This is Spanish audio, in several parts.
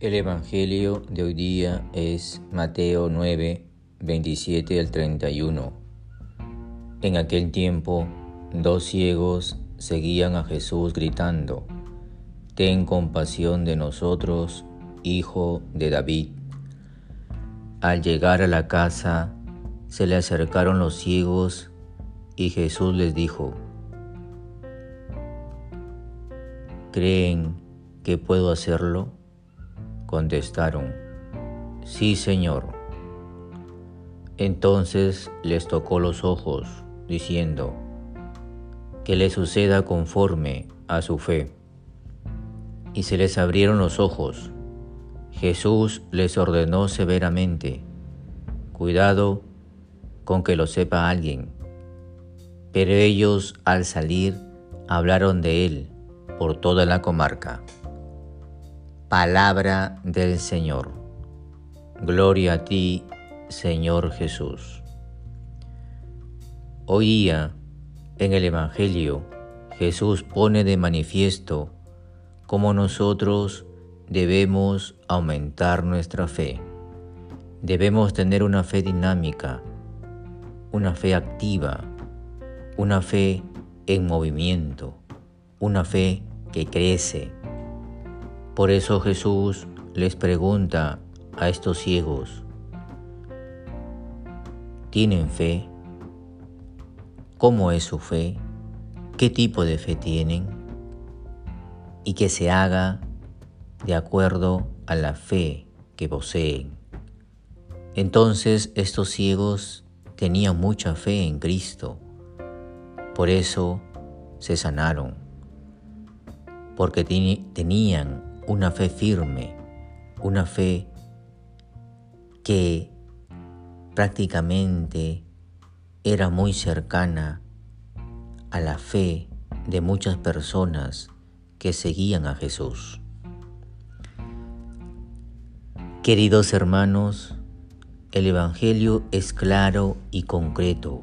El Evangelio de hoy día es Mateo 9, 27 al 31. En aquel tiempo, dos ciegos seguían a Jesús gritando, Ten compasión de nosotros, hijo de David. Al llegar a la casa, se le acercaron los ciegos y Jesús les dijo, ¿Creen que puedo hacerlo? Contestaron, Sí, Señor. Entonces les tocó los ojos, diciendo, Que le suceda conforme a su fe. Y se les abrieron los ojos. Jesús les ordenó severamente, Cuidado con que lo sepa alguien. Pero ellos al salir hablaron de él por toda la comarca. Palabra del Señor. Gloria a ti, Señor Jesús. Hoy día, en el Evangelio, Jesús pone de manifiesto cómo nosotros debemos aumentar nuestra fe. Debemos tener una fe dinámica, una fe activa, una fe en movimiento, una fe que crece, por eso Jesús les pregunta a estos ciegos, ¿tienen fe? ¿Cómo es su fe? ¿Qué tipo de fe tienen? Y que se haga de acuerdo a la fe que poseen. Entonces estos ciegos tenían mucha fe en Cristo, por eso se sanaron, porque tenían una fe firme, una fe que prácticamente era muy cercana a la fe de muchas personas que seguían a Jesús. Queridos hermanos, el Evangelio es claro y concreto.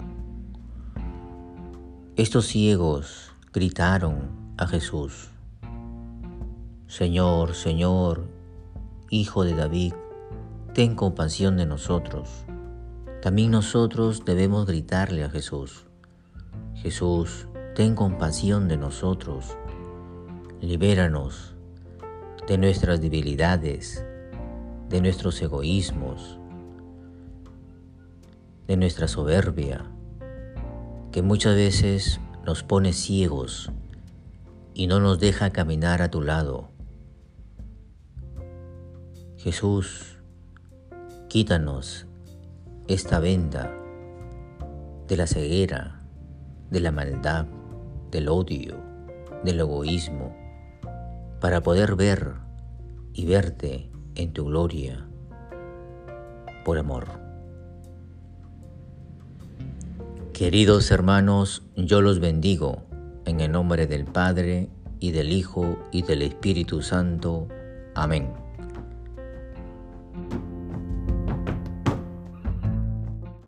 Estos ciegos gritaron a Jesús, Señor, Señor, Hijo de David, ten compasión de nosotros. También nosotros debemos gritarle a Jesús, Jesús, ten compasión de nosotros, libéranos de nuestras debilidades, de nuestros egoísmos, de nuestra soberbia, que muchas veces nos pone ciegos y no nos deja caminar a tu lado. Jesús, quítanos esta venda de la ceguera, de la maldad, del odio, del egoísmo, para poder ver y verte en tu gloria por amor. Queridos hermanos, yo los bendigo en el nombre del Padre y del Hijo y del Espíritu Santo. Amén.